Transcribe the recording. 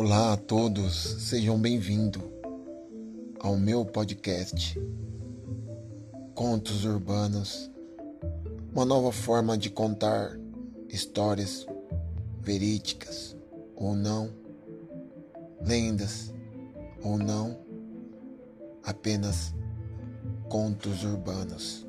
Olá a todos, sejam bem-vindos ao meu podcast Contos Urbanos, uma nova forma de contar histórias verídicas ou não, lendas ou não, apenas contos urbanos.